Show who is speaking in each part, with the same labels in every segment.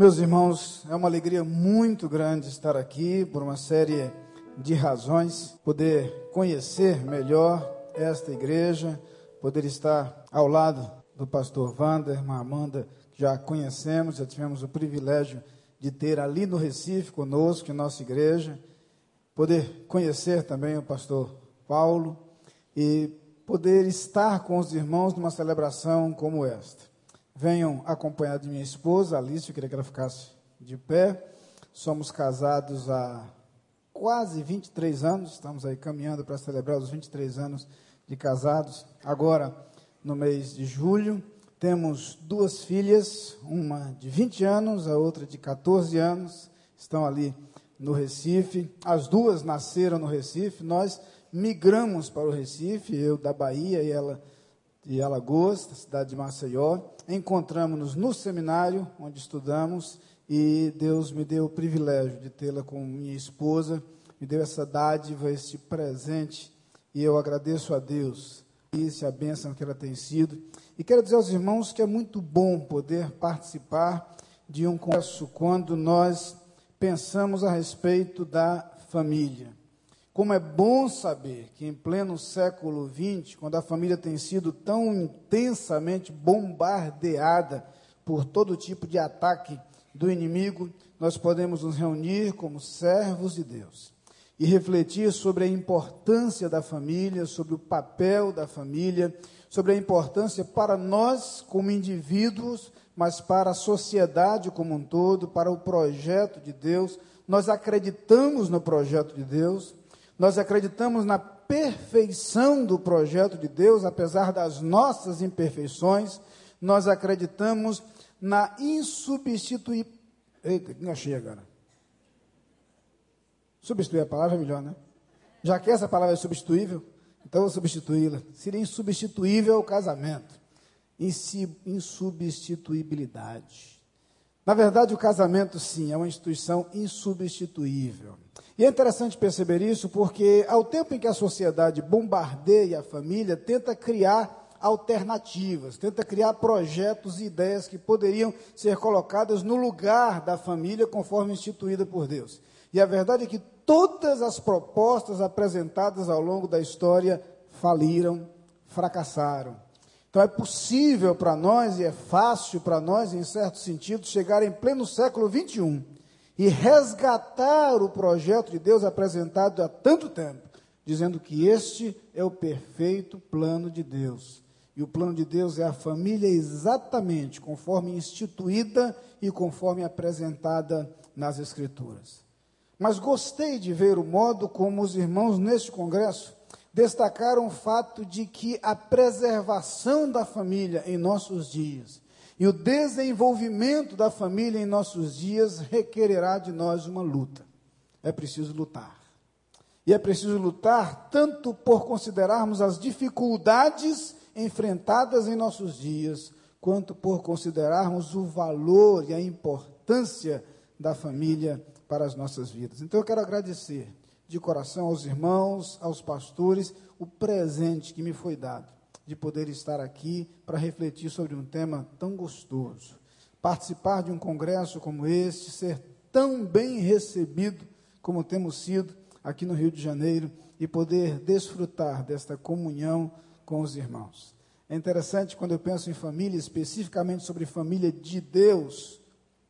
Speaker 1: Meus irmãos, é uma alegria muito grande estar aqui por uma série de razões, poder conhecer melhor esta igreja, poder estar ao lado do pastor Wander, irmã Amanda, que já conhecemos, já tivemos o privilégio de ter ali no Recife conosco, em nossa igreja, poder conhecer também o pastor Paulo e poder estar com os irmãos numa celebração como esta. Venham acompanhado de minha esposa, Alice, eu queria que ela ficasse de pé. Somos casados há quase 23 anos, estamos aí caminhando para celebrar os 23 anos de casados. Agora, no mês de julho, temos duas filhas, uma de 20 anos, a outra de 14 anos, estão ali no Recife. As duas nasceram no Recife, nós migramos para o Recife, eu da Bahia e ela de Alagoas, da cidade de Maceió. Encontramos-nos no seminário onde estudamos e Deus me deu o privilégio de tê-la como minha esposa, me deu essa dádiva, esse presente, e eu agradeço a Deus isso, a bênção que ela tem sido. E quero dizer aos irmãos que é muito bom poder participar de um congresso quando nós pensamos a respeito da família. Como é bom saber que em pleno século XX, quando a família tem sido tão intensamente bombardeada por todo tipo de ataque do inimigo, nós podemos nos reunir como servos de Deus e refletir sobre a importância da família, sobre o papel da família, sobre a importância para nós como indivíduos, mas para a sociedade como um todo, para o projeto de Deus. Nós acreditamos no projeto de Deus, nós acreditamos na perfeição do projeto de Deus, apesar das nossas imperfeições, nós acreditamos na insubstituibilidade. Eita, achei agora. Substituir a palavra é melhor, né? Já que essa palavra é substituível, então vou substituí-la. Seria insubstituível o casamento. Insubstituibilidade. Na verdade, o casamento, sim, é uma instituição insubstituível. E é interessante perceber isso porque, ao tempo em que a sociedade bombardeia a família, tenta criar alternativas, tenta criar projetos e ideias que poderiam ser colocadas no lugar da família conforme instituída por Deus. E a verdade é que todas as propostas apresentadas ao longo da história faliram, fracassaram. Então é possível para nós e é fácil para nós, em certo sentido, chegar em pleno século 21 e resgatar o projeto de Deus apresentado há tanto tempo, dizendo que este é o perfeito plano de Deus. E o plano de Deus é a família exatamente conforme instituída e conforme apresentada nas Escrituras. Mas gostei de ver o modo como os irmãos neste congresso destacaram o fato de que a preservação da família em nossos dias e o desenvolvimento da família em nossos dias requererá de nós uma luta. É preciso lutar. E é preciso lutar tanto por considerarmos as dificuldades enfrentadas em nossos dias, quanto por considerarmos o valor e a importância da família para as nossas vidas. Então eu quero agradecer de coração aos irmãos, aos pastores, o presente que me foi dado de poder estar aqui para refletir sobre um tema tão gostoso. Participar de um congresso como este, ser tão bem recebido como temos sido aqui no Rio de Janeiro e poder desfrutar desta comunhão com os irmãos. É interessante quando eu penso em família, especificamente sobre família de Deus,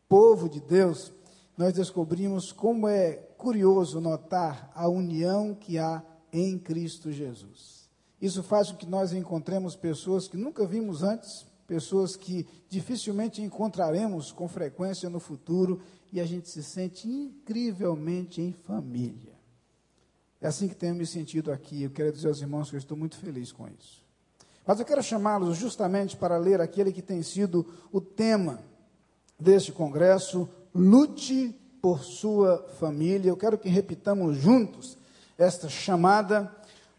Speaker 1: povo de Deus, nós descobrimos como é curioso notar a união que há em Cristo Jesus. Isso faz com que nós encontremos pessoas que nunca vimos antes, pessoas que dificilmente encontraremos com frequência no futuro, e a gente se sente incrivelmente em família. É assim que tenho me sentido aqui. Eu quero dizer aos irmãos que eu estou muito feliz com isso. Mas eu quero chamá-los justamente para ler aquele que tem sido o tema deste congresso: lute por sua família. Eu quero que repitamos juntos esta chamada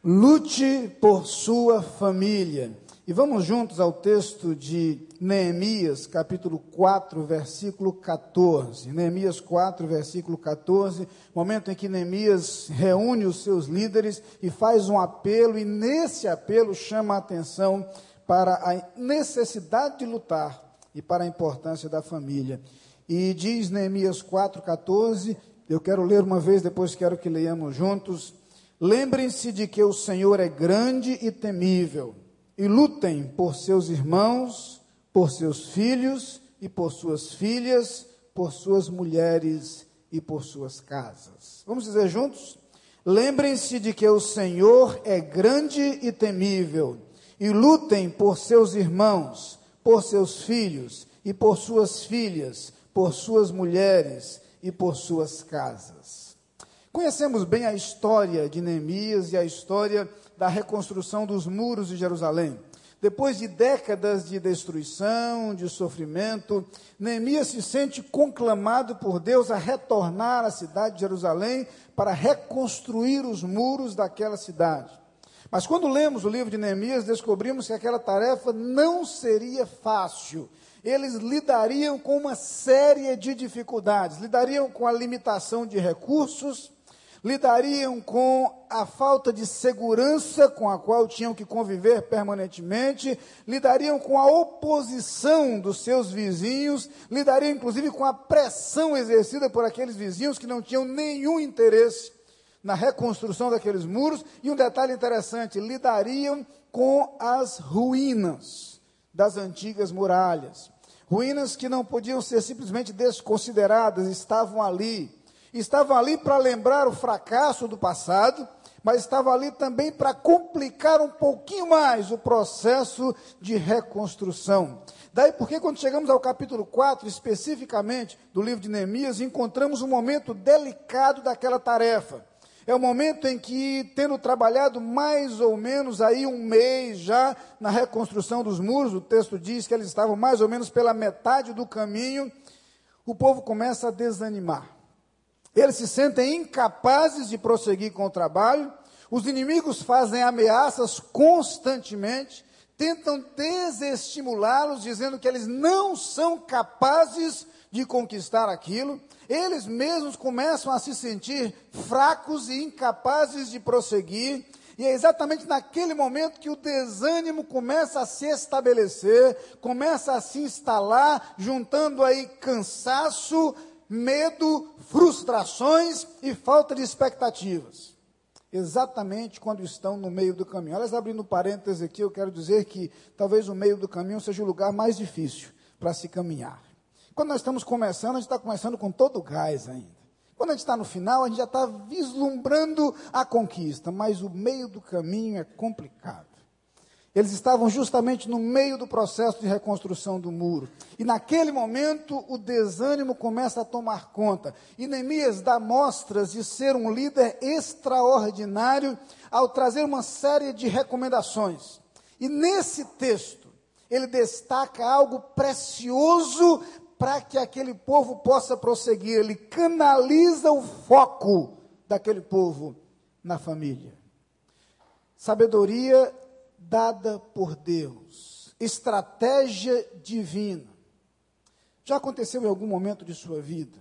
Speaker 1: Lute por sua família. E vamos juntos ao texto de Neemias, capítulo 4, versículo 14. Neemias 4, versículo 14, momento em que Neemias reúne os seus líderes e faz um apelo, e nesse apelo chama a atenção para a necessidade de lutar e para a importância da família. E diz Neemias 4,14, eu quero ler uma vez, depois quero que leiamos juntos. Lembrem-se de que o Senhor é grande e temível, e lutem por seus irmãos, por seus filhos e por suas filhas, por suas mulheres e por suas casas. Vamos dizer juntos? Lembrem-se de que o Senhor é grande e temível, e lutem por seus irmãos, por seus filhos e por suas filhas, por suas mulheres e por suas casas. Conhecemos bem a história de Neemias e a história da reconstrução dos muros de Jerusalém. Depois de décadas de destruição, de sofrimento, Neemias se sente conclamado por Deus a retornar à cidade de Jerusalém para reconstruir os muros daquela cidade. Mas quando lemos o livro de Neemias, descobrimos que aquela tarefa não seria fácil eles lidariam com uma série de dificuldades, lidariam com a limitação de recursos, lidariam com a falta de segurança com a qual tinham que conviver permanentemente, lidariam com a oposição dos seus vizinhos, lidariam inclusive com a pressão exercida por aqueles vizinhos que não tinham nenhum interesse na reconstrução daqueles muros, e um detalhe interessante, lidariam com as ruínas das antigas muralhas. Ruínas que não podiam ser simplesmente desconsideradas, estavam ali. Estavam ali para lembrar o fracasso do passado, mas estavam ali também para complicar um pouquinho mais o processo de reconstrução. Daí porque quando chegamos ao capítulo 4, especificamente do livro de Neemias, encontramos um momento delicado daquela tarefa. É o momento em que, tendo trabalhado mais ou menos aí um mês já na reconstrução dos muros, o texto diz que eles estavam mais ou menos pela metade do caminho, o povo começa a desanimar. Eles se sentem incapazes de prosseguir com o trabalho, os inimigos fazem ameaças constantemente, tentam desestimulá-los, dizendo que eles não são capazes de conquistar aquilo, eles mesmos começam a se sentir fracos e incapazes de prosseguir, e é exatamente naquele momento que o desânimo começa a se estabelecer, começa a se instalar, juntando aí cansaço, medo, frustrações e falta de expectativas. Exatamente quando estão no meio do caminho. Aliás, abrindo parênteses aqui, eu quero dizer que talvez o meio do caminho seja o lugar mais difícil para se caminhar. Quando nós estamos começando, a gente está começando com todo o gás ainda. Quando a gente está no final, a gente já está vislumbrando a conquista, mas o meio do caminho é complicado. Eles estavam justamente no meio do processo de reconstrução do muro. E naquele momento o desânimo começa a tomar conta. E Neemias dá mostras de ser um líder extraordinário ao trazer uma série de recomendações. E nesse texto, ele destaca algo precioso para que aquele povo possa prosseguir. Ele canaliza o foco daquele povo na família. Sabedoria dada por Deus, estratégia divina. Já aconteceu em algum momento de sua vida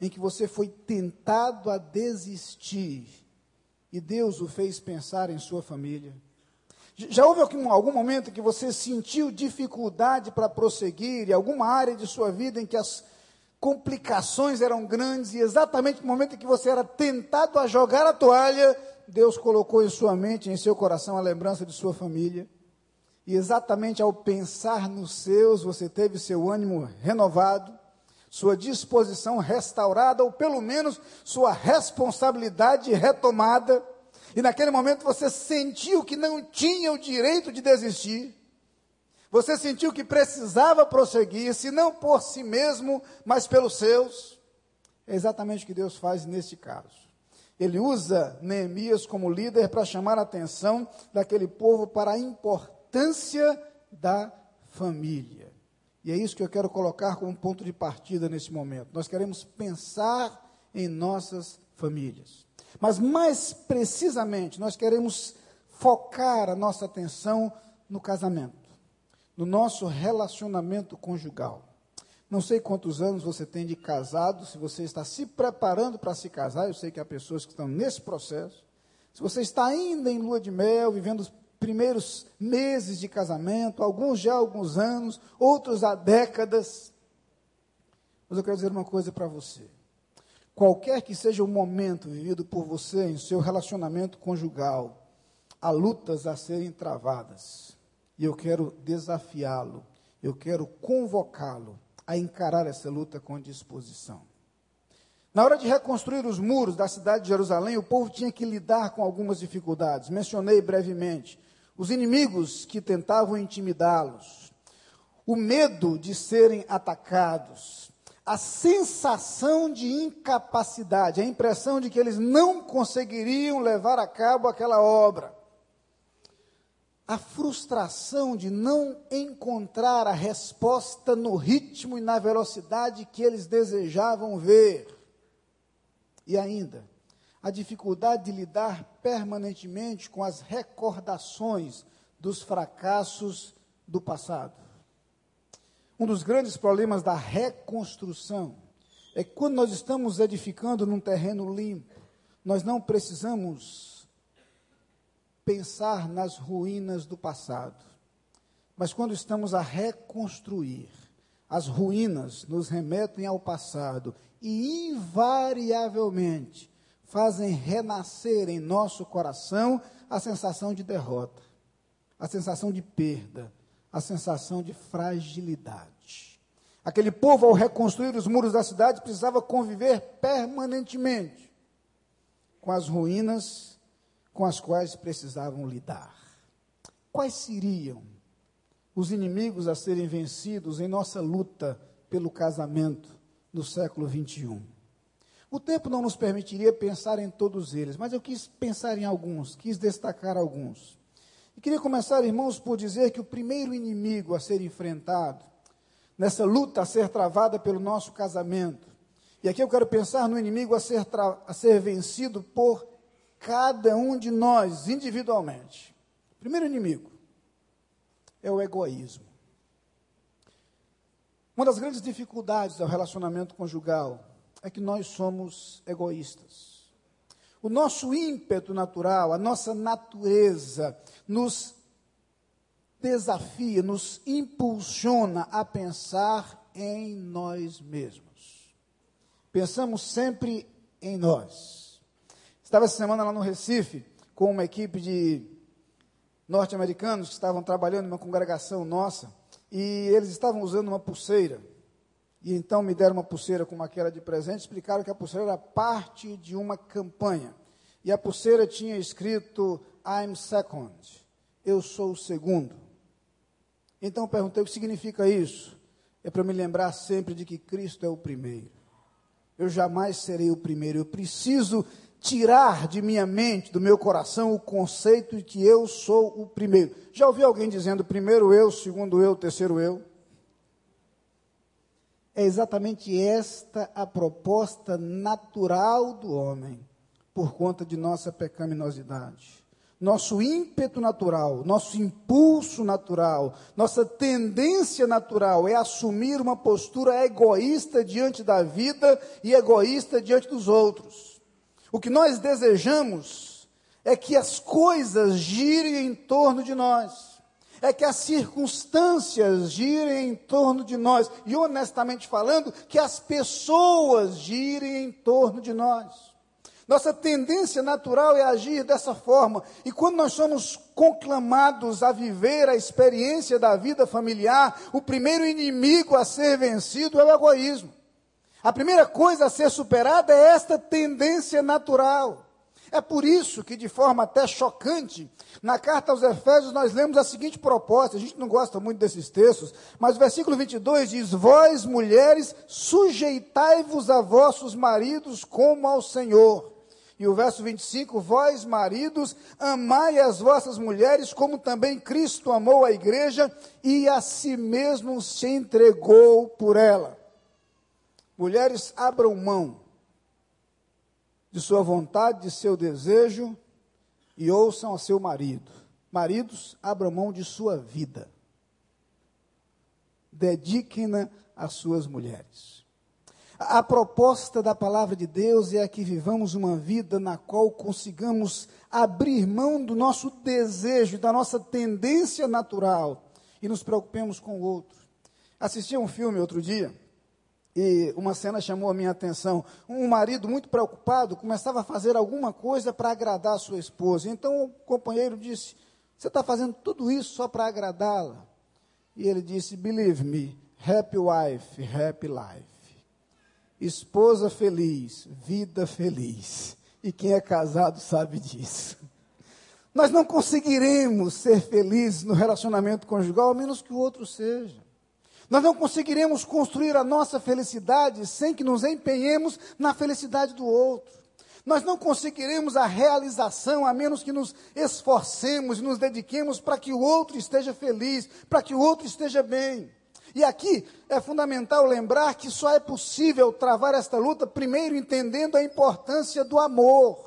Speaker 1: em que você foi tentado a desistir e Deus o fez pensar em sua família? Já houve algum momento que você sentiu dificuldade para prosseguir, em alguma área de sua vida em que as complicações eram grandes, e exatamente no momento em que você era tentado a jogar a toalha, Deus colocou em sua mente, em seu coração, a lembrança de sua família. E exatamente ao pensar nos seus, você teve seu ânimo renovado, sua disposição restaurada, ou pelo menos sua responsabilidade retomada e naquele momento você sentiu que não tinha o direito de desistir. Você sentiu que precisava prosseguir, se não por si mesmo, mas pelos seus. É exatamente o que Deus faz neste caso. Ele usa Neemias como líder para chamar a atenção daquele povo para a importância da família. E é isso que eu quero colocar como ponto de partida nesse momento. Nós queremos pensar em nossas famílias. Mas mais precisamente, nós queremos focar a nossa atenção no casamento, no nosso relacionamento conjugal. Não sei quantos anos você tem de casado, se você está se preparando para se casar, eu sei que há pessoas que estão nesse processo. Se você está ainda em lua de mel, vivendo primeiros meses de casamento, alguns já há alguns anos, outros há décadas. Mas eu quero dizer uma coisa para você. Qualquer que seja o momento vivido por você em seu relacionamento conjugal, há lutas a serem travadas. E eu quero desafiá-lo, eu quero convocá-lo a encarar essa luta com disposição. Na hora de reconstruir os muros da cidade de Jerusalém, o povo tinha que lidar com algumas dificuldades. Mencionei brevemente os inimigos que tentavam intimidá-los, o medo de serem atacados, a sensação de incapacidade, a impressão de que eles não conseguiriam levar a cabo aquela obra, a frustração de não encontrar a resposta no ritmo e na velocidade que eles desejavam ver, e ainda a dificuldade de lidar permanentemente com as recordações dos fracassos do passado. Um dos grandes problemas da reconstrução é que quando nós estamos edificando num terreno limpo, nós não precisamos pensar nas ruínas do passado. Mas quando estamos a reconstruir, as ruínas nos remetem ao passado e invariavelmente fazem renascer em nosso coração a sensação de derrota, a sensação de perda, a sensação de fragilidade. Aquele povo, ao reconstruir os muros da cidade, precisava conviver permanentemente com as ruínas com as quais precisavam lidar. Quais seriam os inimigos a serem vencidos em nossa luta pelo casamento no século 21? O tempo não nos permitiria pensar em todos eles, mas eu quis pensar em alguns, quis destacar alguns. E queria começar, irmãos, por dizer que o primeiro inimigo a ser enfrentado, nessa luta a ser travada pelo nosso casamento, e aqui eu quero pensar no inimigo a ser, a ser vencido por cada um de nós individualmente. O primeiro inimigo é o egoísmo. Uma das grandes dificuldades do relacionamento conjugal é que nós somos egoístas. O nosso ímpeto natural, a nossa natureza, nos desafia, nos impulsiona a pensar em nós mesmos. Pensamos sempre em nós. Estava essa semana lá no Recife com uma equipe de norte-americanos que estavam trabalhando numa congregação nossa e eles estavam usando uma pulseira e então me deram uma pulseira como aquela de presente, explicaram que a pulseira era parte de uma campanha. E a pulseira tinha escrito I'm second. Eu sou o segundo. Então eu perguntei o que significa isso. É para me lembrar sempre de que Cristo é o primeiro. Eu jamais serei o primeiro. Eu preciso tirar de minha mente, do meu coração, o conceito de que eu sou o primeiro. Já ouviu alguém dizendo primeiro eu, segundo eu, terceiro eu? É exatamente esta a proposta natural do homem, por conta de nossa pecaminosidade. Nosso ímpeto natural, nosso impulso natural, nossa tendência natural é assumir uma postura egoísta diante da vida e egoísta diante dos outros. O que nós desejamos é que as coisas girem em torno de nós é que as circunstâncias girem em torno de nós, e honestamente falando, que as pessoas girem em torno de nós. Nossa tendência natural é agir dessa forma, e quando nós somos conclamados a viver a experiência da vida familiar, o primeiro inimigo a ser vencido é o egoísmo. A primeira coisa a ser superada é esta tendência natural. É por isso que, de forma até chocante, na carta aos Efésios nós lemos a seguinte proposta. A gente não gosta muito desses textos, mas o versículo 22 diz: Vós, mulheres, sujeitai-vos a vossos maridos como ao Senhor. E o verso 25: Vós, maridos, amai as vossas mulheres, como também Cristo amou a igreja e a si mesmo se entregou por ela. Mulheres, abram mão de sua vontade, de seu desejo, e ouçam a seu marido. Maridos, abram mão de sua vida. Dediquem-na às suas mulheres. A proposta da palavra de Deus é que vivamos uma vida na qual consigamos abrir mão do nosso desejo, da nossa tendência natural e nos preocupemos com o outro. Assisti a um filme outro dia e uma cena chamou a minha atenção. Um marido muito preocupado começava a fazer alguma coisa para agradar a sua esposa. Então o companheiro disse: Você está fazendo tudo isso só para agradá-la? E ele disse: Believe me, happy wife, happy life. Esposa feliz, vida feliz. E quem é casado sabe disso. Nós não conseguiremos ser felizes no relacionamento conjugal, a menos que o outro seja. Nós não conseguiremos construir a nossa felicidade sem que nos empenhemos na felicidade do outro. Nós não conseguiremos a realização a menos que nos esforcemos e nos dediquemos para que o outro esteja feliz, para que o outro esteja bem. E aqui é fundamental lembrar que só é possível travar esta luta primeiro entendendo a importância do amor.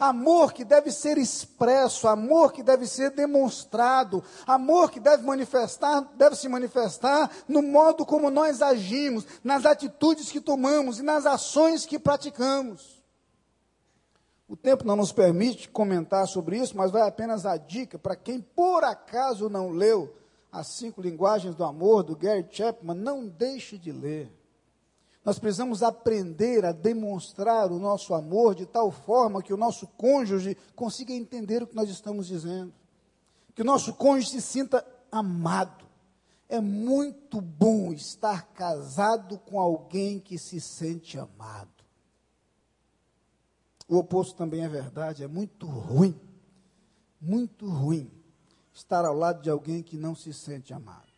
Speaker 1: Amor que deve ser expresso, amor que deve ser demonstrado, amor que deve manifestar, deve se manifestar no modo como nós agimos, nas atitudes que tomamos e nas ações que praticamos. O tempo não nos permite comentar sobre isso, mas vai apenas a dica para quem por acaso não leu as cinco linguagens do amor do Gary Chapman, não deixe de ler. Nós precisamos aprender a demonstrar o nosso amor de tal forma que o nosso cônjuge consiga entender o que nós estamos dizendo. Que o nosso cônjuge se sinta amado. É muito bom estar casado com alguém que se sente amado. O oposto também é verdade, é muito ruim, muito ruim estar ao lado de alguém que não se sente amado.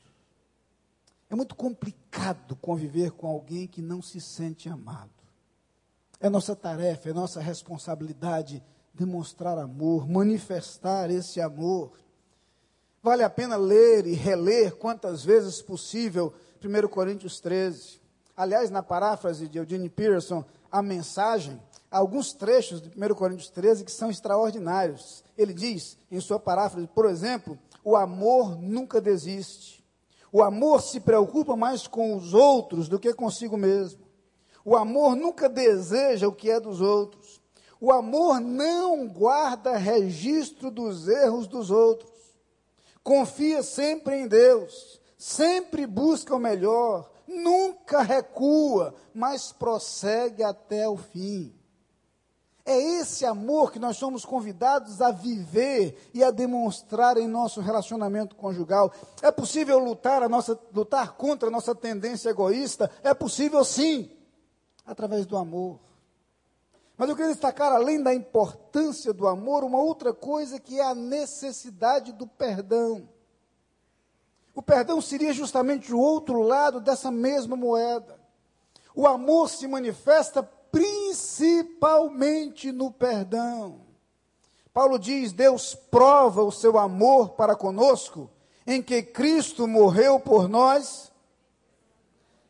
Speaker 1: É muito complicado conviver com alguém que não se sente amado. É nossa tarefa, é nossa responsabilidade demonstrar amor, manifestar esse amor. Vale a pena ler e reler quantas vezes possível 1 Coríntios 13. Aliás, na paráfrase de Eugene Peterson, a mensagem, há alguns trechos de 1 Coríntios 13 que são extraordinários. Ele diz, em sua paráfrase, por exemplo, o amor nunca desiste. O amor se preocupa mais com os outros do que consigo mesmo. O amor nunca deseja o que é dos outros. O amor não guarda registro dos erros dos outros. Confia sempre em Deus. Sempre busca o melhor. Nunca recua, mas prossegue até o fim. É esse amor que nós somos convidados a viver e a demonstrar em nosso relacionamento conjugal. É possível lutar, a nossa, lutar contra a nossa tendência egoísta? É possível sim, através do amor. Mas eu queria destacar, além da importância do amor, uma outra coisa que é a necessidade do perdão. O perdão seria justamente o outro lado dessa mesma moeda. O amor se manifesta principalmente no perdão. Paulo diz: Deus prova o seu amor para conosco, em que Cristo morreu por nós,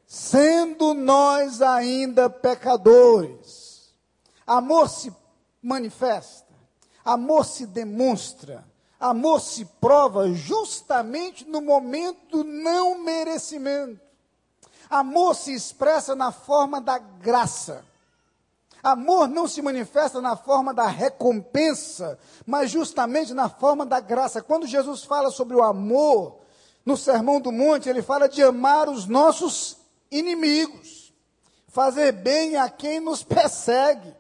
Speaker 1: sendo nós ainda pecadores. Amor se manifesta, amor se demonstra, amor se prova justamente no momento não merecimento. Amor se expressa na forma da graça. Amor não se manifesta na forma da recompensa, mas justamente na forma da graça. Quando Jesus fala sobre o amor, no Sermão do Monte, ele fala de amar os nossos inimigos, fazer bem a quem nos persegue.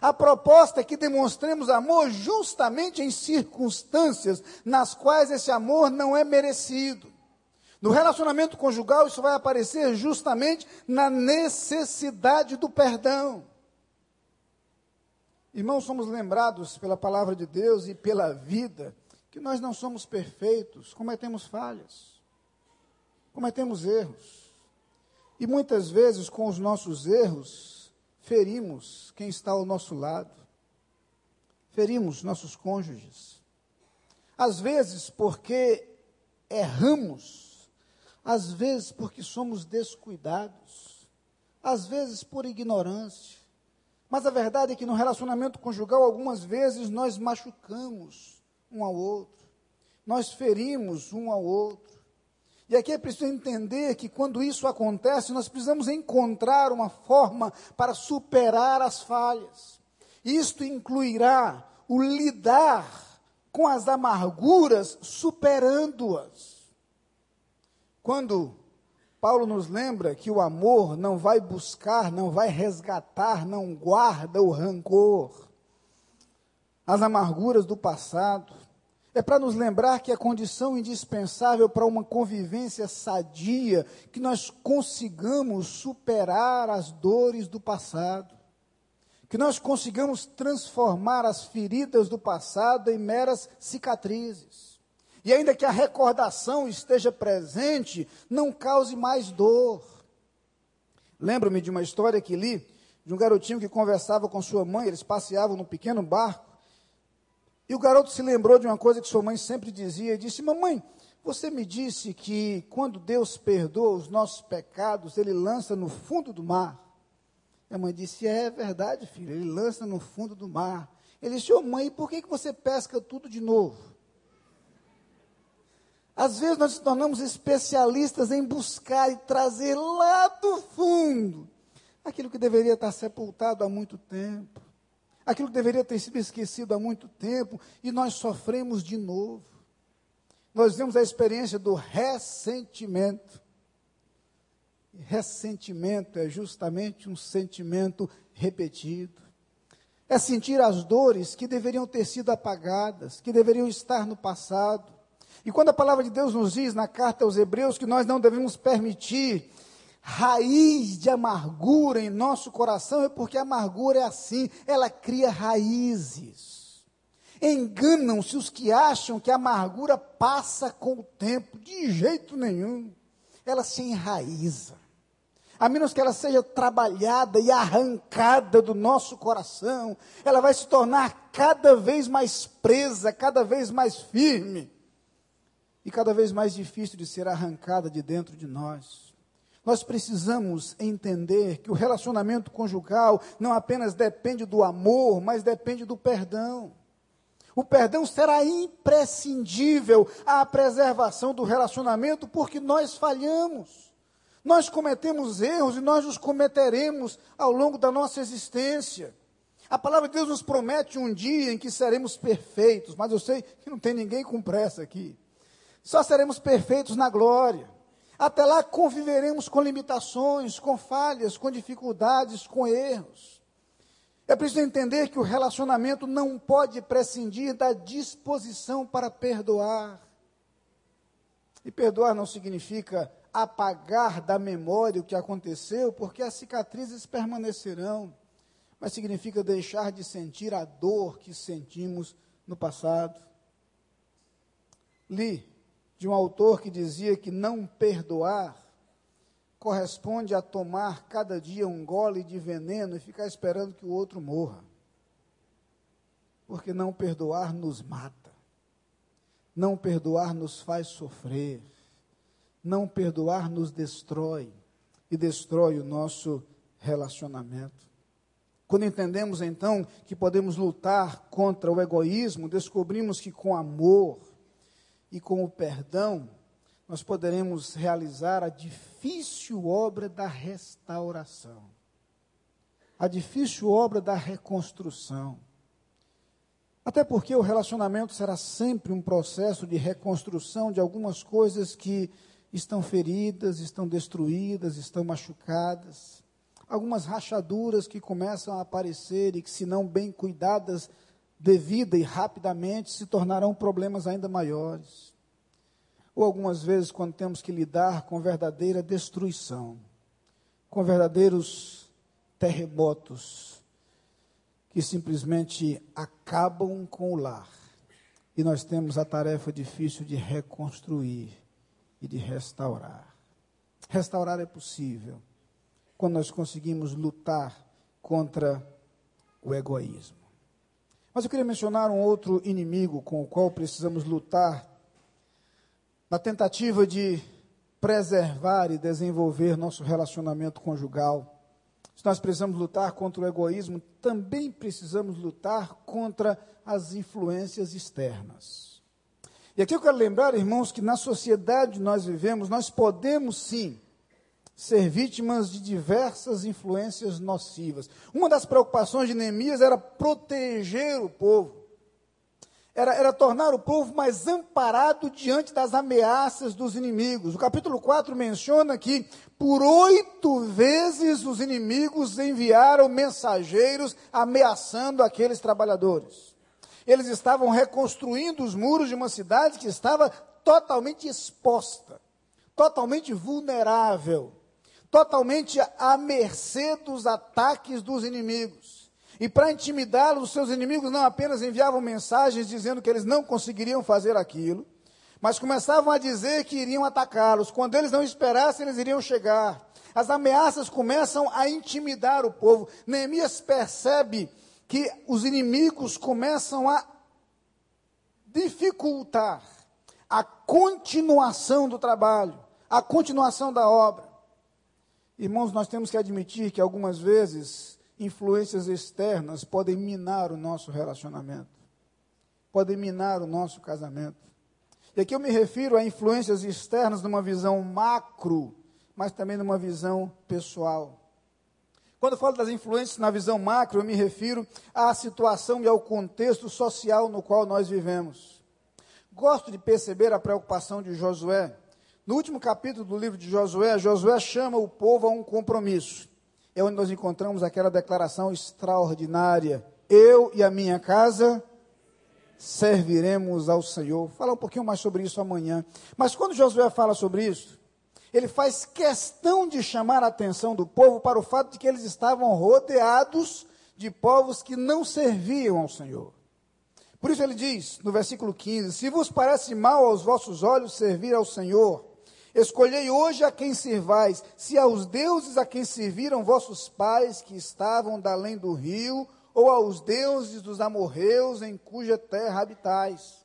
Speaker 1: A proposta é que demonstremos amor justamente em circunstâncias nas quais esse amor não é merecido. No relacionamento conjugal, isso vai aparecer justamente na necessidade do perdão. Irmãos, somos lembrados pela palavra de Deus e pela vida que nós não somos perfeitos, cometemos falhas, cometemos erros. E muitas vezes, com os nossos erros, ferimos quem está ao nosso lado, ferimos nossos cônjuges. Às vezes, porque erramos, às vezes, porque somos descuidados, às vezes, por ignorância mas a verdade é que no relacionamento conjugal, algumas vezes nós machucamos um ao outro, nós ferimos um ao outro. E aqui é preciso entender que quando isso acontece, nós precisamos encontrar uma forma para superar as falhas. Isto incluirá o lidar com as amarguras, superando-as. Quando Paulo nos lembra que o amor não vai buscar, não vai resgatar, não guarda o rancor, as amarguras do passado, é para nos lembrar que a condição indispensável para uma convivência sadia, que nós consigamos superar as dores do passado, que nós consigamos transformar as feridas do passado em meras cicatrizes. E ainda que a recordação esteja presente, não cause mais dor. Lembro-me de uma história que li de um garotinho que conversava com sua mãe, eles passeavam num pequeno barco, e o garoto se lembrou de uma coisa que sua mãe sempre dizia, e disse: Mamãe, você me disse que quando Deus perdoa os nossos pecados, Ele lança no fundo do mar. A mãe disse: É verdade, filho, Ele lança no fundo do mar. Ele disse: Ô oh, mãe, por que, que você pesca tudo de novo? Às vezes nós nos tornamos especialistas em buscar e trazer lá do fundo aquilo que deveria estar sepultado há muito tempo aquilo que deveria ter sido esquecido há muito tempo, e nós sofremos de novo. Nós vemos a experiência do ressentimento. ressentimento é justamente um sentimento repetido. É sentir as dores que deveriam ter sido apagadas, que deveriam estar no passado. E quando a palavra de Deus nos diz na carta aos Hebreus que nós não devemos permitir raiz de amargura em nosso coração, é porque a amargura é assim, ela cria raízes. Enganam-se os que acham que a amargura passa com o tempo, de jeito nenhum. Ela se enraiza. A menos que ela seja trabalhada e arrancada do nosso coração, ela vai se tornar cada vez mais presa, cada vez mais firme e cada vez mais difícil de ser arrancada de dentro de nós. Nós precisamos entender que o relacionamento conjugal não apenas depende do amor, mas depende do perdão. O perdão será imprescindível à preservação do relacionamento porque nós falhamos. Nós cometemos erros e nós os cometeremos ao longo da nossa existência. A palavra de Deus nos promete um dia em que seremos perfeitos, mas eu sei que não tem ninguém com pressa aqui. Só seremos perfeitos na glória. Até lá conviveremos com limitações, com falhas, com dificuldades, com erros. É preciso entender que o relacionamento não pode prescindir da disposição para perdoar. E perdoar não significa apagar da memória o que aconteceu, porque as cicatrizes permanecerão, mas significa deixar de sentir a dor que sentimos no passado. Li de um autor que dizia que não perdoar corresponde a tomar cada dia um gole de veneno e ficar esperando que o outro morra. Porque não perdoar nos mata. Não perdoar nos faz sofrer. Não perdoar nos destrói e destrói o nosso relacionamento. Quando entendemos então que podemos lutar contra o egoísmo, descobrimos que com amor, e com o perdão, nós poderemos realizar a difícil obra da restauração, a difícil obra da reconstrução. Até porque o relacionamento será sempre um processo de reconstrução de algumas coisas que estão feridas, estão destruídas, estão machucadas. Algumas rachaduras que começam a aparecer e que, se não bem cuidadas, devida e rapidamente se tornarão problemas ainda maiores. Ou algumas vezes, quando temos que lidar com verdadeira destruição, com verdadeiros terremotos, que simplesmente acabam com o lar. E nós temos a tarefa difícil de reconstruir e de restaurar. Restaurar é possível quando nós conseguimos lutar contra o egoísmo. Mas eu queria mencionar um outro inimigo com o qual precisamos lutar na tentativa de preservar e desenvolver nosso relacionamento conjugal. Se nós precisamos lutar contra o egoísmo, também precisamos lutar contra as influências externas. E aqui eu quero lembrar, irmãos, que na sociedade que nós vivemos, nós podemos sim ser vítimas de diversas influências nocivas. Uma das preocupações de Neemias era proteger o povo, era, era tornar o povo mais amparado diante das ameaças dos inimigos. O capítulo 4 menciona que por oito vezes os inimigos enviaram mensageiros ameaçando aqueles trabalhadores. Eles estavam reconstruindo os muros de uma cidade que estava totalmente exposta, totalmente vulnerável, totalmente à mercê dos ataques dos inimigos. E para intimidá-los, os seus inimigos não apenas enviavam mensagens dizendo que eles não conseguiriam fazer aquilo, mas começavam a dizer que iriam atacá-los. Quando eles não esperassem, eles iriam chegar. As ameaças começam a intimidar o povo. Neemias percebe que os inimigos começam a dificultar a continuação do trabalho, a continuação da obra. Irmãos, nós temos que admitir que algumas vezes influências externas podem minar o nosso relacionamento, podem minar o nosso casamento. E aqui eu me refiro a influências externas numa visão macro, mas também numa visão pessoal. Quando eu falo das influências na visão macro, eu me refiro à situação e ao contexto social no qual nós vivemos. Gosto de perceber a preocupação de Josué. No último capítulo do livro de Josué, Josué chama o povo a um compromisso. É onde nós encontramos aquela declaração extraordinária: Eu e a minha casa serviremos ao Senhor. Vou falar um pouquinho mais sobre isso amanhã. Mas quando Josué fala sobre isso, ele faz questão de chamar a atenção do povo para o fato de que eles estavam rodeados de povos que não serviam ao Senhor. Por isso ele diz, no versículo 15: Se vos parece mal aos vossos olhos servir ao Senhor, escolhei hoje a quem servais, se aos deuses a quem serviram vossos pais que estavam da além do rio, ou aos deuses dos amorreus em cuja terra habitais.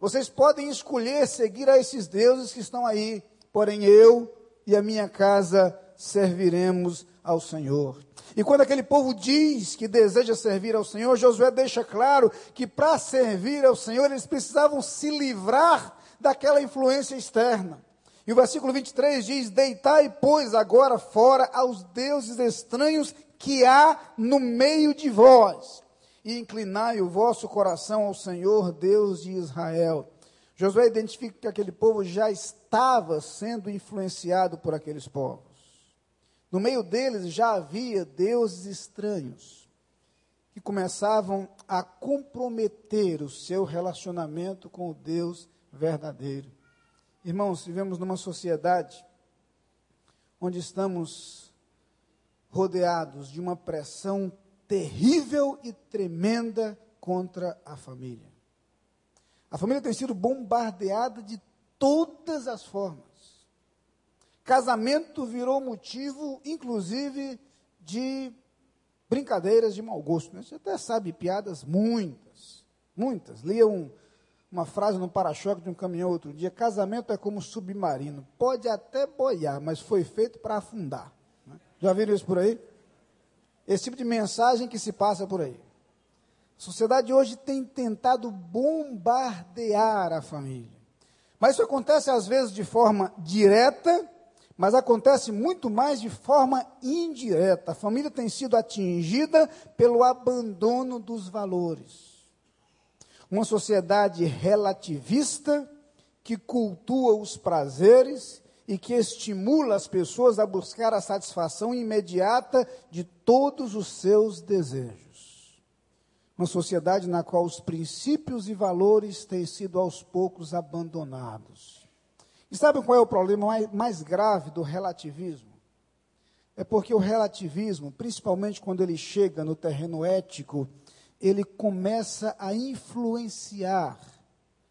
Speaker 1: Vocês podem escolher seguir a esses deuses que estão aí, porém eu e a minha casa serviremos ao Senhor. E quando aquele povo diz que deseja servir ao Senhor, Josué deixa claro que para servir ao Senhor eles precisavam se livrar daquela influência externa. E o versículo 23 diz: Deitai, pois, agora fora aos deuses estranhos que há no meio de vós, e inclinai o vosso coração ao Senhor, Deus de Israel. Josué identifica que aquele povo já estava sendo influenciado por aqueles povos. No meio deles já havia deuses estranhos que começavam a comprometer o seu relacionamento com o Deus verdadeiro. Irmãos, vivemos numa sociedade onde estamos rodeados de uma pressão terrível e tremenda contra a família. A família tem sido bombardeada de todas as formas. Casamento virou motivo, inclusive, de brincadeiras de mau gosto. Né? Você até sabe piadas muitas, muitas. Lia um, uma frase no para-choque de um caminhão outro dia: casamento é como submarino, pode até boiar, mas foi feito para afundar. Né? Já viram isso por aí? Esse tipo de mensagem que se passa por aí. A sociedade hoje tem tentado bombardear a família. Mas isso acontece às vezes de forma direta, mas acontece muito mais de forma indireta. A família tem sido atingida pelo abandono dos valores. Uma sociedade relativista que cultua os prazeres e que estimula as pessoas a buscar a satisfação imediata de todos os seus desejos uma sociedade na qual os princípios e valores têm sido aos poucos abandonados. E sabe qual é o problema mais grave do relativismo? É porque o relativismo, principalmente quando ele chega no terreno ético, ele começa a influenciar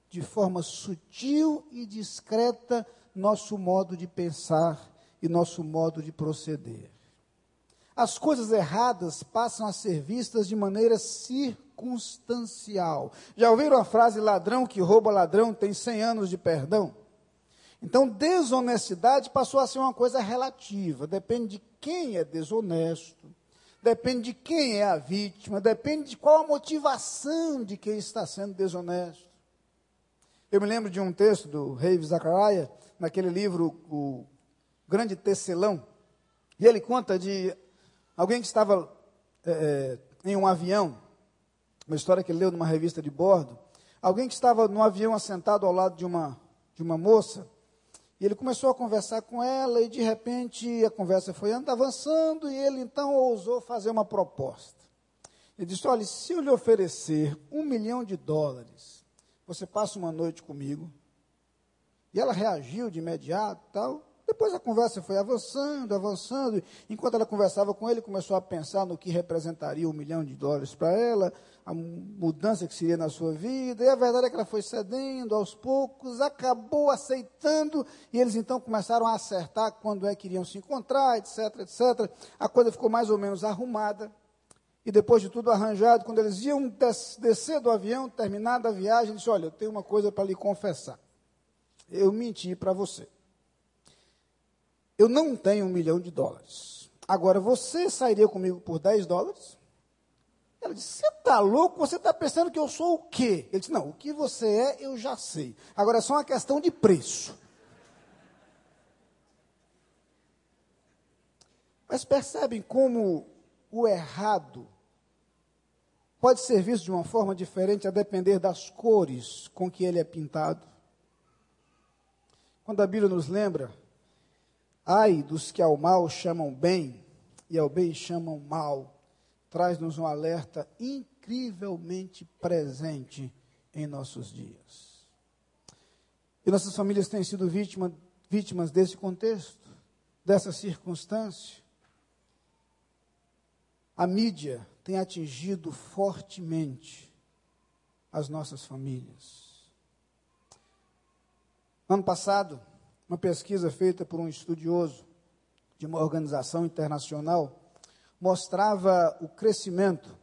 Speaker 1: de forma sutil e discreta nosso modo de pensar e nosso modo de proceder as coisas erradas passam a ser vistas de maneira circunstancial. Já ouviram a frase: ladrão que rouba ladrão tem 100 anos de perdão? Então, desonestidade passou a ser uma coisa relativa, depende de quem é desonesto, depende de quem é a vítima, depende de qual a motivação de quem está sendo desonesto. Eu me lembro de um texto do rei Zacariah, naquele livro, O Grande Tecelão, e ele conta de alguém que estava é, em um avião, uma história que ele leu numa revista de bordo, alguém que estava no avião assentado ao lado de uma, de uma moça, e ele começou a conversar com ela, e de repente a conversa foi avançando, e ele então ousou fazer uma proposta. Ele disse: Olha, se eu lhe oferecer um milhão de dólares, você passa uma noite comigo. E ela reagiu de imediato tal. Depois a conversa foi avançando, avançando. Enquanto ela conversava com ele, começou a pensar no que representaria um milhão de dólares para ela, a mudança que seria na sua vida. E a verdade é que ela foi cedendo aos poucos, acabou aceitando. E eles então começaram a acertar quando é que iriam se encontrar, etc, etc. A coisa ficou mais ou menos arrumada. E depois de tudo arranjado, quando eles iam des descer do avião, terminada a viagem, ele disse: Olha, eu tenho uma coisa para lhe confessar. Eu menti para você. Eu não tenho um milhão de dólares. Agora, você sairia comigo por 10 dólares? Ela disse: Você está louco? Você está pensando que eu sou o quê? Ele disse: Não, o que você é, eu já sei. Agora é só uma questão de preço. Mas percebem como o errado pode ser visto de uma forma diferente a depender das cores com que ele é pintado. Quando a Bíblia nos lembra, ai dos que ao mal chamam bem e ao bem chamam mal, traz-nos um alerta incrivelmente presente em nossos dias. E nossas famílias têm sido vítima, vítimas desse contexto, dessa circunstância. A mídia tem atingido fortemente as nossas famílias. No ano passado, uma pesquisa feita por um estudioso de uma organização internacional mostrava o crescimento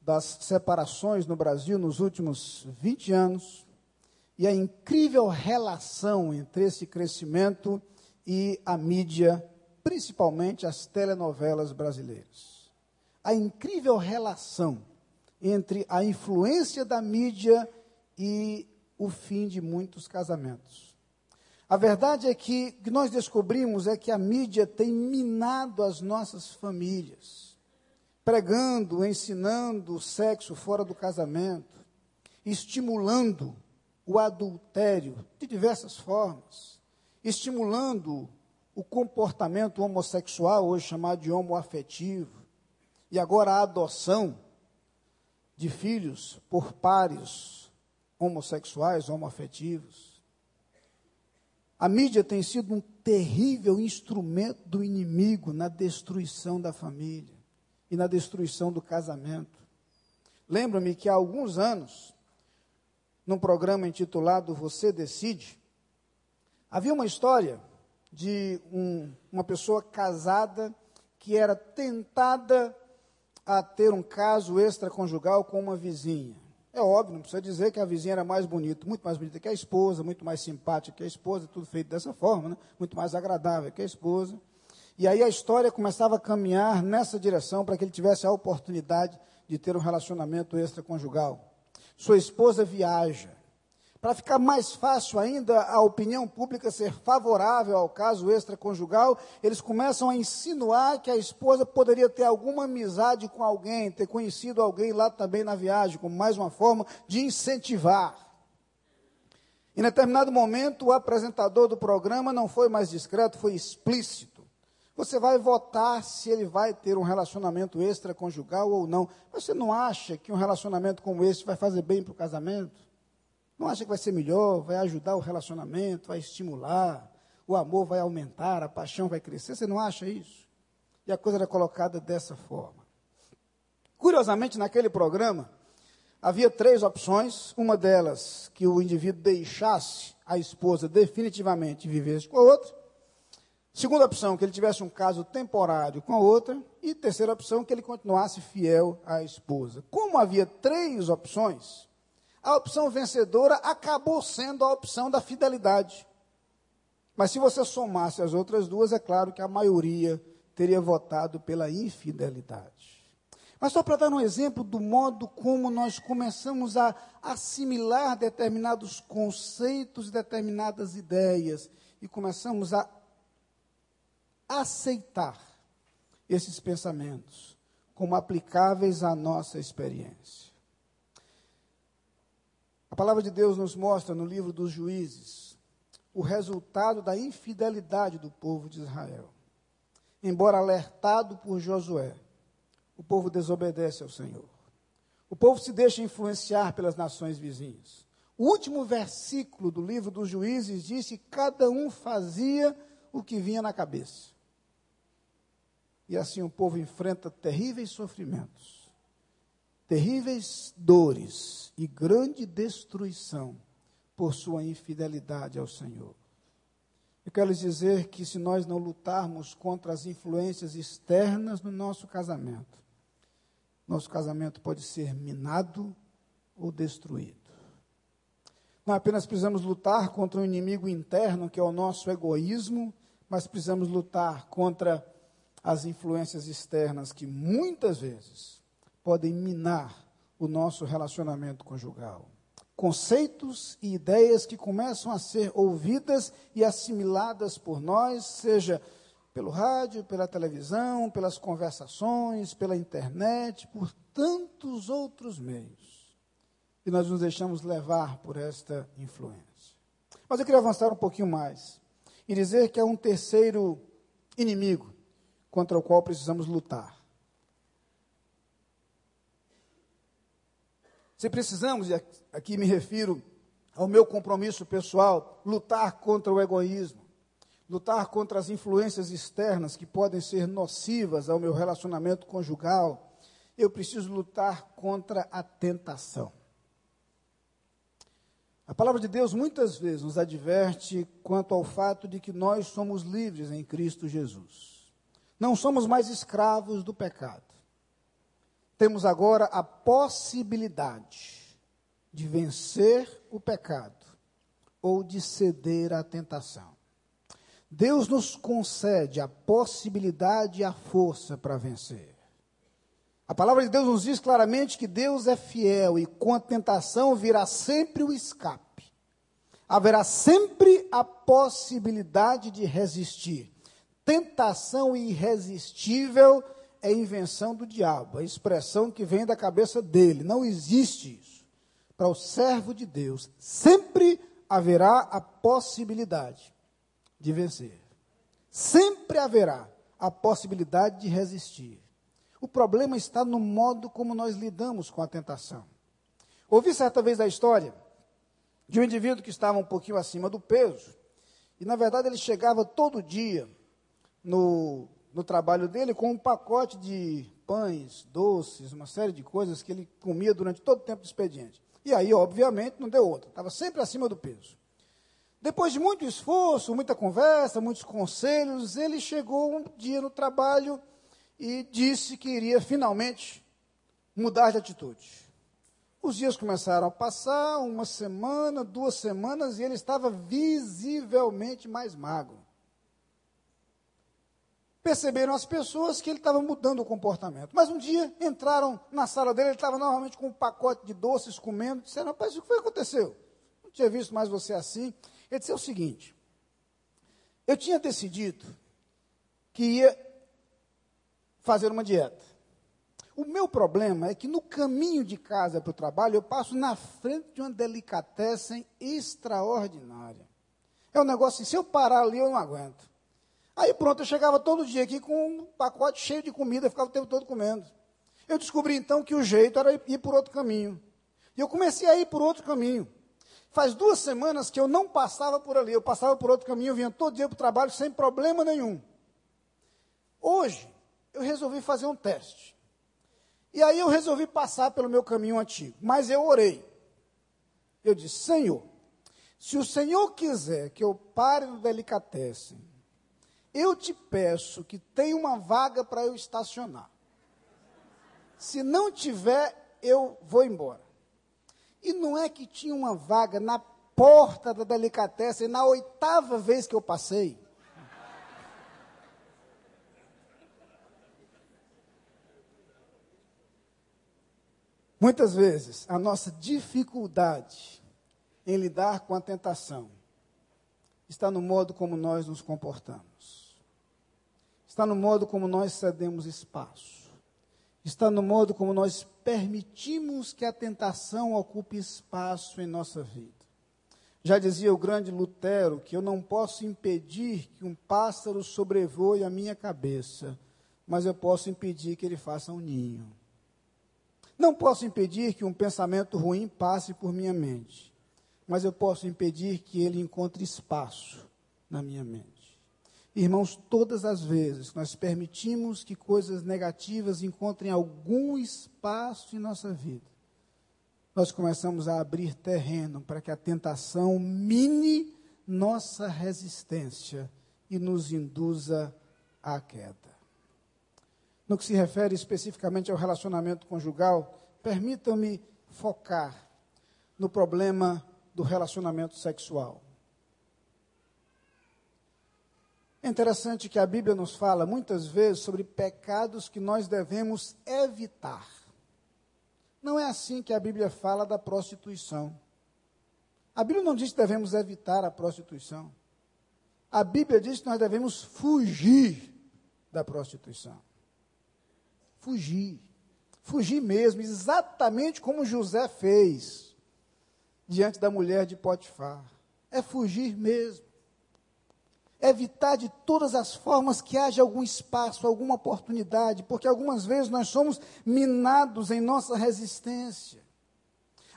Speaker 1: das separações no Brasil nos últimos 20 anos e a incrível relação entre esse crescimento e a mídia, principalmente as telenovelas brasileiras a incrível relação entre a influência da mídia e o fim de muitos casamentos. A verdade é que o que nós descobrimos é que a mídia tem minado as nossas famílias, pregando, ensinando o sexo fora do casamento, estimulando o adultério de diversas formas, estimulando o comportamento homossexual, hoje chamado de homoafetivo, e agora a adoção de filhos por pares homossexuais, homoafetivos. A mídia tem sido um terrível instrumento do inimigo na destruição da família e na destruição do casamento. Lembro-me que há alguns anos, num programa intitulado Você Decide, havia uma história de um, uma pessoa casada que era tentada a ter um caso extraconjugal com uma vizinha. É óbvio, não precisa dizer que a vizinha era mais bonita, muito mais bonita que a esposa, muito mais simpática que a esposa, tudo feito dessa forma, né? muito mais agradável que a esposa. E aí a história começava a caminhar nessa direção para que ele tivesse a oportunidade de ter um relacionamento extraconjugal. Sua esposa viaja. Para ficar mais fácil ainda a opinião pública ser favorável ao caso extraconjugal, eles começam a insinuar que a esposa poderia ter alguma amizade com alguém, ter conhecido alguém lá também na viagem, como mais uma forma de incentivar. Em determinado momento, o apresentador do programa não foi mais discreto, foi explícito. Você vai votar se ele vai ter um relacionamento extraconjugal ou não. Você não acha que um relacionamento como esse vai fazer bem para o casamento? Não acha que vai ser melhor, vai ajudar o relacionamento, vai estimular, o amor vai aumentar, a paixão vai crescer? Você não acha isso? E a coisa era colocada dessa forma. Curiosamente, naquele programa, havia três opções. Uma delas, que o indivíduo deixasse a esposa definitivamente vivesse com a outra. Segunda opção, que ele tivesse um caso temporário com a outra. E terceira opção, que ele continuasse fiel à esposa. Como havia três opções, a opção vencedora acabou sendo a opção da fidelidade. Mas se você somasse as outras duas, é claro que a maioria teria votado pela infidelidade. Mas só para dar um exemplo do modo como nós começamos a assimilar determinados conceitos, determinadas ideias, e começamos a aceitar esses pensamentos como aplicáveis à nossa experiência. A palavra de Deus nos mostra no livro dos Juízes o resultado da infidelidade do povo de Israel. Embora alertado por Josué, o povo desobedece ao Senhor. O povo se deixa influenciar pelas nações vizinhas. O último versículo do livro dos Juízes diz que cada um fazia o que vinha na cabeça. E assim o povo enfrenta terríveis sofrimentos, terríveis dores e grande destruição por sua infidelidade ao Senhor. Eu quero lhes dizer que se nós não lutarmos contra as influências externas no nosso casamento, nosso casamento pode ser minado ou destruído. Não apenas precisamos lutar contra um inimigo interno, que é o nosso egoísmo, mas precisamos lutar contra as influências externas que muitas vezes podem minar o nosso relacionamento conjugal. Conceitos e ideias que começam a ser ouvidas e assimiladas por nós, seja pelo rádio, pela televisão, pelas conversações, pela internet, por tantos outros meios. E nós nos deixamos levar por esta influência. Mas eu queria avançar um pouquinho mais e dizer que há um terceiro inimigo contra o qual precisamos lutar. Se precisamos, e aqui me refiro ao meu compromisso pessoal, lutar contra o egoísmo, lutar contra as influências externas que podem ser nocivas ao meu relacionamento conjugal, eu preciso lutar contra a tentação. A palavra de Deus muitas vezes nos adverte quanto ao fato de que nós somos livres em Cristo Jesus. Não somos mais escravos do pecado. Temos agora a possibilidade de vencer o pecado ou de ceder à tentação. Deus nos concede a possibilidade e a força para vencer. A palavra de Deus nos diz claramente que Deus é fiel e com a tentação virá sempre o escape. Haverá sempre a possibilidade de resistir. Tentação irresistível é invenção do diabo, a expressão que vem da cabeça dele. Não existe isso. Para o servo de Deus, sempre haverá a possibilidade de vencer. Sempre haverá a possibilidade de resistir. O problema está no modo como nós lidamos com a tentação. Ouvi certa vez a história de um indivíduo que estava um pouquinho acima do peso, e na verdade ele chegava todo dia no, no trabalho dele com um pacote de pães, doces, uma série de coisas que ele comia durante todo o tempo do expediente. E aí, obviamente, não deu outra, estava sempre acima do peso. Depois de muito esforço, muita conversa, muitos conselhos, ele chegou um dia no trabalho e disse que iria finalmente mudar de atitude. Os dias começaram a passar, uma semana, duas semanas, e ele estava visivelmente mais magro perceberam as pessoas que ele estava mudando o comportamento. Mas um dia entraram na sala dele, ele estava normalmente com um pacote de doces comendo, disseram, rapaz, o que foi que aconteceu? Não tinha visto mais você assim. Ele disse é o seguinte, eu tinha decidido que ia fazer uma dieta. O meu problema é que no caminho de casa para o trabalho, eu passo na frente de uma delicatessen extraordinária. É um negócio assim, se eu parar ali, eu não aguento. Aí pronto, eu chegava todo dia aqui com um pacote cheio de comida, ficava o tempo todo comendo. Eu descobri então que o jeito era ir por outro caminho. E eu comecei a ir por outro caminho. Faz duas semanas que eu não passava por ali, eu passava por outro caminho, eu vinha todo dia para o trabalho sem problema nenhum. Hoje, eu resolvi fazer um teste. E aí eu resolvi passar pelo meu caminho antigo. Mas eu orei. Eu disse, Senhor, se o Senhor quiser que eu pare no delicatessen, eu te peço que tenha uma vaga para eu estacionar. Se não tiver, eu vou embora. E não é que tinha uma vaga na porta da delicatessen na oitava vez que eu passei. Muitas vezes, a nossa dificuldade em lidar com a tentação está no modo como nós nos comportamos, está no modo como nós cedemos espaço, está no modo como nós permitimos que a tentação ocupe espaço em nossa vida. Já dizia o grande Lutero que eu não posso impedir que um pássaro sobrevoe a minha cabeça, mas eu posso impedir que ele faça um ninho. Não posso impedir que um pensamento ruim passe por minha mente, mas eu posso impedir que ele encontre espaço na minha mente. Irmãos, todas as vezes que nós permitimos que coisas negativas encontrem algum espaço em nossa vida, nós começamos a abrir terreno para que a tentação mine nossa resistência e nos induza à queda. No que se refere especificamente ao relacionamento conjugal, permitam-me focar no problema do relacionamento sexual. É interessante que a Bíblia nos fala muitas vezes sobre pecados que nós devemos evitar. Não é assim que a Bíblia fala da prostituição. A Bíblia não diz que devemos evitar a prostituição. A Bíblia diz que nós devemos fugir da prostituição. Fugir. Fugir mesmo, exatamente como José fez diante da mulher de Potifar. É fugir mesmo evitar de todas as formas que haja algum espaço, alguma oportunidade, porque algumas vezes nós somos minados em nossa resistência.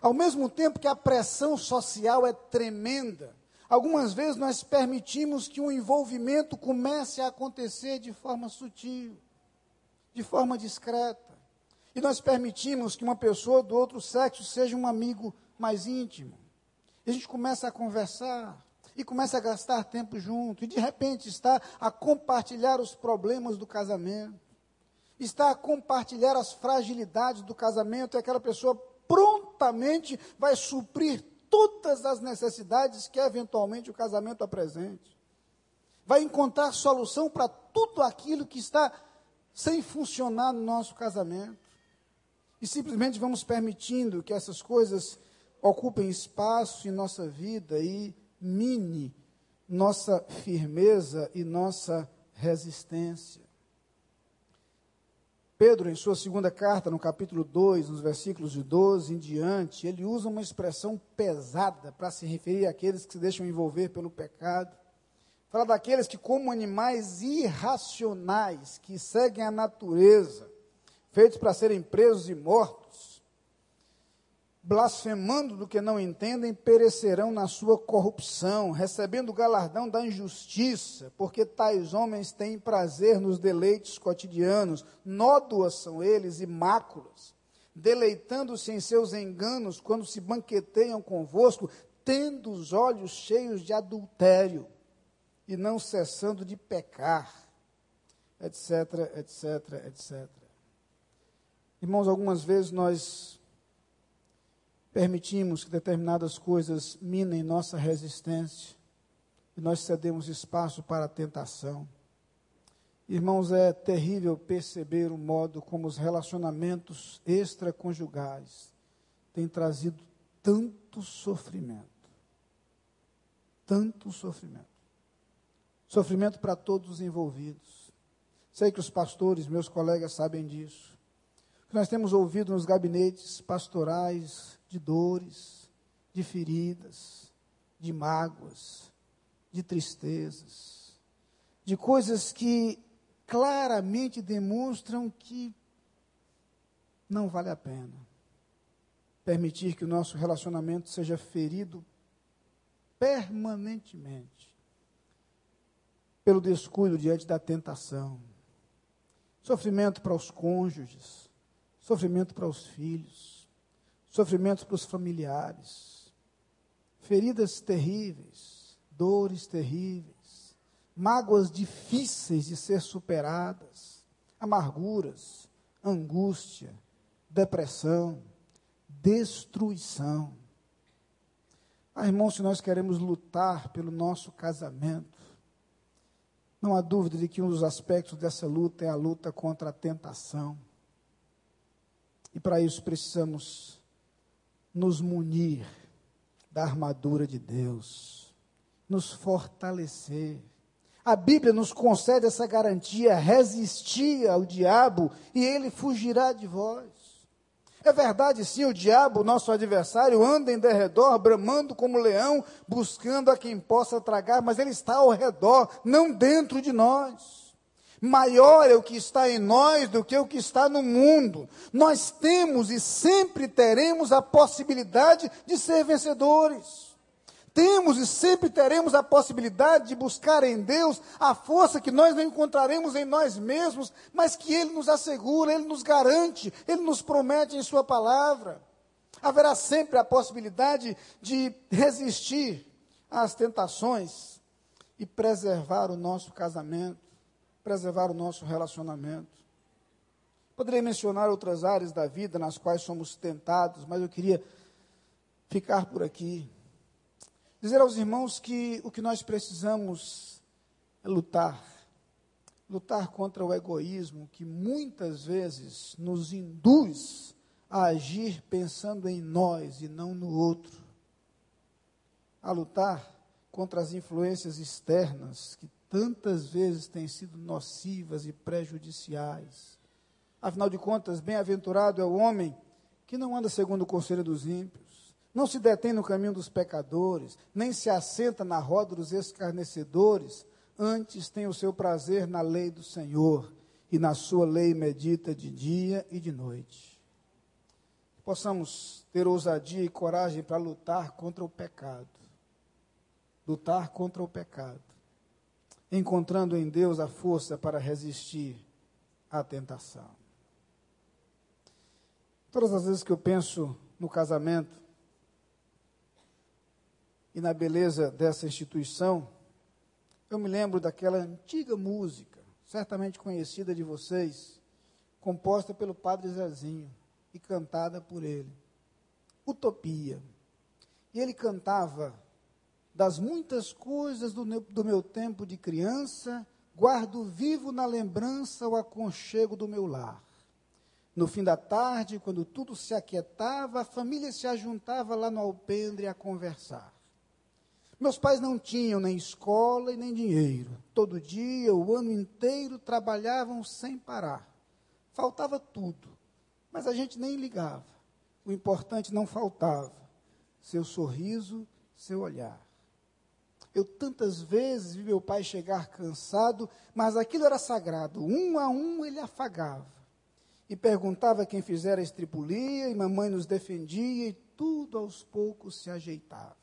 Speaker 1: Ao mesmo tempo que a pressão social é tremenda, algumas vezes nós permitimos que um envolvimento comece a acontecer de forma sutil, de forma discreta. E nós permitimos que uma pessoa do outro sexo seja um amigo mais íntimo. E a gente começa a conversar, e começa a gastar tempo junto, e de repente está a compartilhar os problemas do casamento, está a compartilhar as fragilidades do casamento, e aquela pessoa prontamente vai suprir todas as necessidades que eventualmente o casamento apresente. Vai encontrar solução para tudo aquilo que está sem funcionar no nosso casamento. E simplesmente vamos permitindo que essas coisas ocupem espaço em nossa vida e mine nossa firmeza e nossa resistência. Pedro, em sua segunda carta, no capítulo 2, nos versículos de 12 em diante, ele usa uma expressão pesada para se referir àqueles que se deixam envolver pelo pecado. Fala daqueles que, como animais irracionais, que seguem a natureza, feitos para serem presos e mortos, blasfemando do que não entendem, perecerão na sua corrupção, recebendo o galardão da injustiça, porque tais homens têm prazer nos deleites cotidianos, nódoas são eles e máculas, deleitando-se em seus enganos quando se banqueteiam convosco, tendo os olhos cheios de adultério e não cessando de pecar, etc, etc, etc. Irmãos, algumas vezes nós permitimos que determinadas coisas minem nossa resistência e nós cedemos espaço para a tentação. Irmãos, é terrível perceber o modo como os relacionamentos extraconjugais têm trazido tanto sofrimento. Tanto sofrimento. Sofrimento para todos os envolvidos. Sei que os pastores, meus colegas, sabem disso. O que nós temos ouvido nos gabinetes pastorais, de dores, de feridas, de mágoas, de tristezas, de coisas que claramente demonstram que não vale a pena permitir que o nosso relacionamento seja ferido permanentemente pelo descuido diante da tentação. Sofrimento para os cônjuges, sofrimento para os filhos, sofrimentos para os familiares, feridas terríveis, dores terríveis, mágoas difíceis de ser superadas, amarguras, angústia, depressão, destruição. Ah, irmãos, se nós queremos lutar pelo nosso casamento, não há dúvida de que um dos aspectos dessa luta é a luta contra a tentação. E para isso precisamos nos munir da armadura de Deus, nos fortalecer. A Bíblia nos concede essa garantia: resistir ao diabo e ele fugirá de vós. É verdade, sim, o diabo, nosso adversário, anda em derredor, bramando como leão, buscando a quem possa tragar, mas ele está ao redor, não dentro de nós. Maior é o que está em nós do que o que está no mundo. Nós temos e sempre teremos a possibilidade de ser vencedores temos e sempre teremos a possibilidade de buscar em Deus a força que nós não encontraremos em nós mesmos, mas que Ele nos assegura, Ele nos garante, Ele nos promete em Sua palavra. Haverá sempre a possibilidade de resistir às tentações e preservar o nosso casamento, preservar o nosso relacionamento. Poderia mencionar outras áreas da vida nas quais somos tentados, mas eu queria ficar por aqui. Dizer aos irmãos que o que nós precisamos é lutar. Lutar contra o egoísmo que muitas vezes nos induz a agir pensando em nós e não no outro. A lutar contra as influências externas que tantas vezes têm sido nocivas e prejudiciais. Afinal de contas, bem-aventurado é o homem que não anda segundo o conselho dos ímpios não se detém no caminho dos pecadores, nem se assenta na roda dos escarnecedores, antes tem o seu prazer na lei do Senhor, e na sua lei medita de dia e de noite. Possamos ter ousadia e coragem para lutar contra o pecado. Lutar contra o pecado. Encontrando em Deus a força para resistir à tentação. Todas as vezes que eu penso no casamento, e na beleza dessa instituição, eu me lembro daquela antiga música, certamente conhecida de vocês, composta pelo Padre Zezinho e cantada por ele. Utopia. E ele cantava das muitas coisas do meu, do meu tempo de criança, guardo vivo na lembrança o aconchego do meu lar. No fim da tarde, quando tudo se aquietava, a família se ajuntava lá no alpendre a conversar. Meus pais não tinham nem escola e nem dinheiro. Todo dia, o ano inteiro, trabalhavam sem parar. Faltava tudo, mas a gente nem ligava. O importante não faltava: seu sorriso, seu olhar. Eu tantas vezes vi meu pai chegar cansado, mas aquilo era sagrado. Um a um ele afagava. E perguntava quem fizera a estripulia, e mamãe nos defendia, e tudo aos poucos se ajeitava.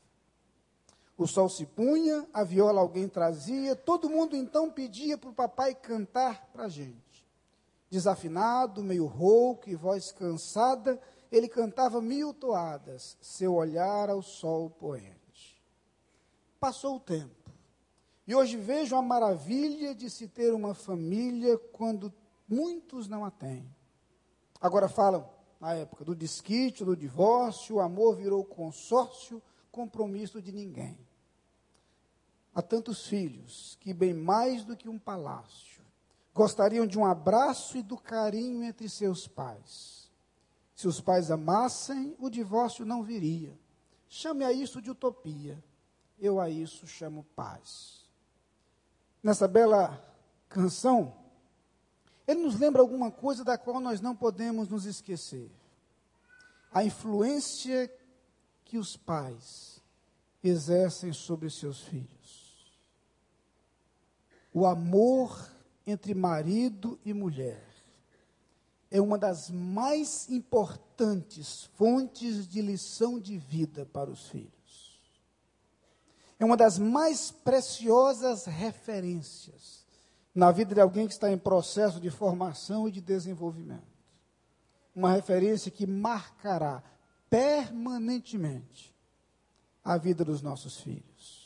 Speaker 1: O sol se punha, a viola alguém trazia, todo mundo então pedia para o papai cantar para a gente. Desafinado, meio rouco e voz cansada, ele cantava mil toadas, seu olhar ao sol poente. Passou o tempo. E hoje vejo a maravilha de se ter uma família quando muitos não a têm. Agora falam, na época do desquite, do divórcio, o amor virou consórcio, compromisso de ninguém. Há tantos filhos que, bem mais do que um palácio, gostariam de um abraço e do carinho entre seus pais. Se os pais amassem, o divórcio não viria. Chame a isso de utopia. Eu a isso chamo paz. Nessa bela canção, ele nos lembra alguma coisa da qual nós não podemos nos esquecer. A influência que os pais exercem sobre seus filhos o amor entre marido e mulher é uma das mais importantes fontes de lição de vida para os filhos. É uma das mais preciosas referências na vida de alguém que está em processo de formação e de desenvolvimento. Uma referência que marcará permanentemente a vida dos nossos filhos.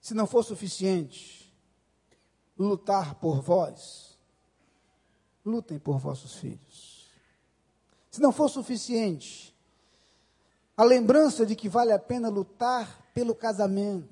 Speaker 1: Se não for suficiente lutar por vós, lutem por vossos filhos. Se não for suficiente a lembrança de que vale a pena lutar pelo casamento,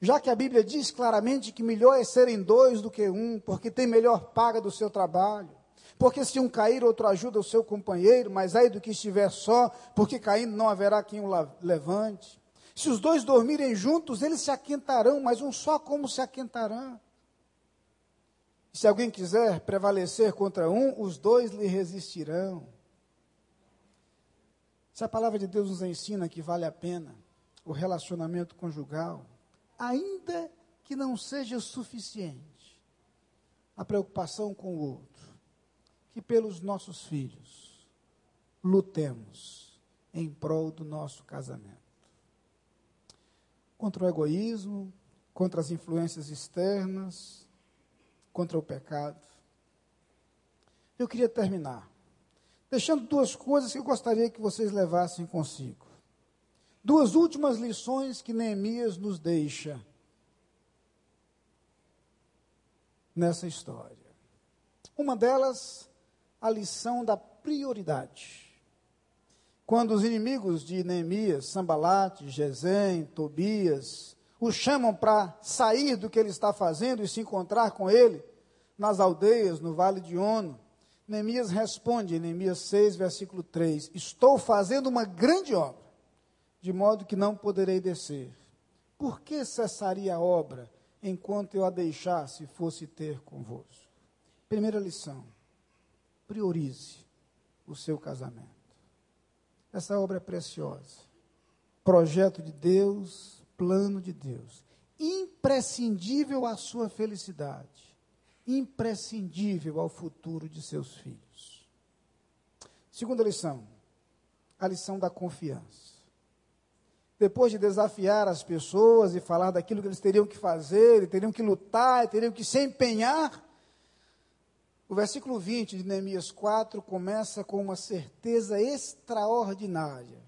Speaker 1: já que a Bíblia diz claramente que melhor é serem dois do que um, porque tem melhor paga do seu trabalho. Porque se um cair, outro ajuda o seu companheiro, mas aí do que estiver só, porque caindo não haverá quem o levante. Se os dois dormirem juntos, eles se aquentarão, mas um só como se aquentarão? Se alguém quiser prevalecer contra um, os dois lhe resistirão. Se a palavra de Deus nos ensina que vale a pena o relacionamento conjugal, ainda que não seja suficiente a preocupação com o outro, que pelos nossos filhos lutemos em prol do nosso casamento. Contra o egoísmo, contra as influências externas, contra o pecado. Eu queria terminar deixando duas coisas que eu gostaria que vocês levassem consigo. Duas últimas lições que Neemias nos deixa nessa história. Uma delas, a lição da prioridade. Quando os inimigos de Neemias, Sambalate, Gesem, Tobias, o chamam para sair do que ele está fazendo e se encontrar com ele nas aldeias, no vale de Ono, Neemias responde, em Neemias 6, versículo 3: Estou fazendo uma grande obra, de modo que não poderei descer. Por que cessaria a obra enquanto eu a deixasse fosse ter convosco? Primeira lição: priorize o seu casamento. Essa obra é preciosa. Projeto de Deus, plano de Deus, imprescindível à sua felicidade imprescindível ao futuro de seus filhos. Segunda lição, a lição da confiança. Depois de desafiar as pessoas e falar daquilo que eles teriam que fazer, teriam que lutar, teriam que se empenhar, o versículo 20 de Neemias 4 começa com uma certeza extraordinária.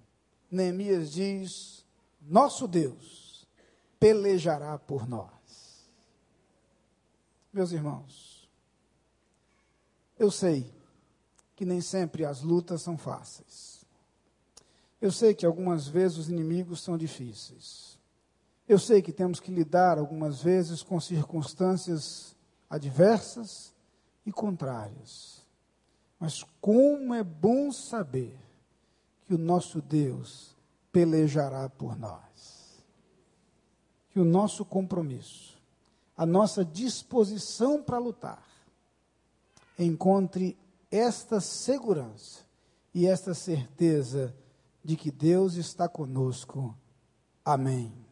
Speaker 1: Neemias diz: Nosso Deus pelejará por nós. Meus irmãos, eu sei que nem sempre as lutas são fáceis. Eu sei que algumas vezes os inimigos são difíceis. Eu sei que temos que lidar algumas vezes com circunstâncias adversas e contrárias. Mas como é bom saber que o nosso Deus pelejará por nós. Que o nosso compromisso a nossa disposição para lutar, encontre esta segurança e esta certeza de que Deus está conosco. Amém.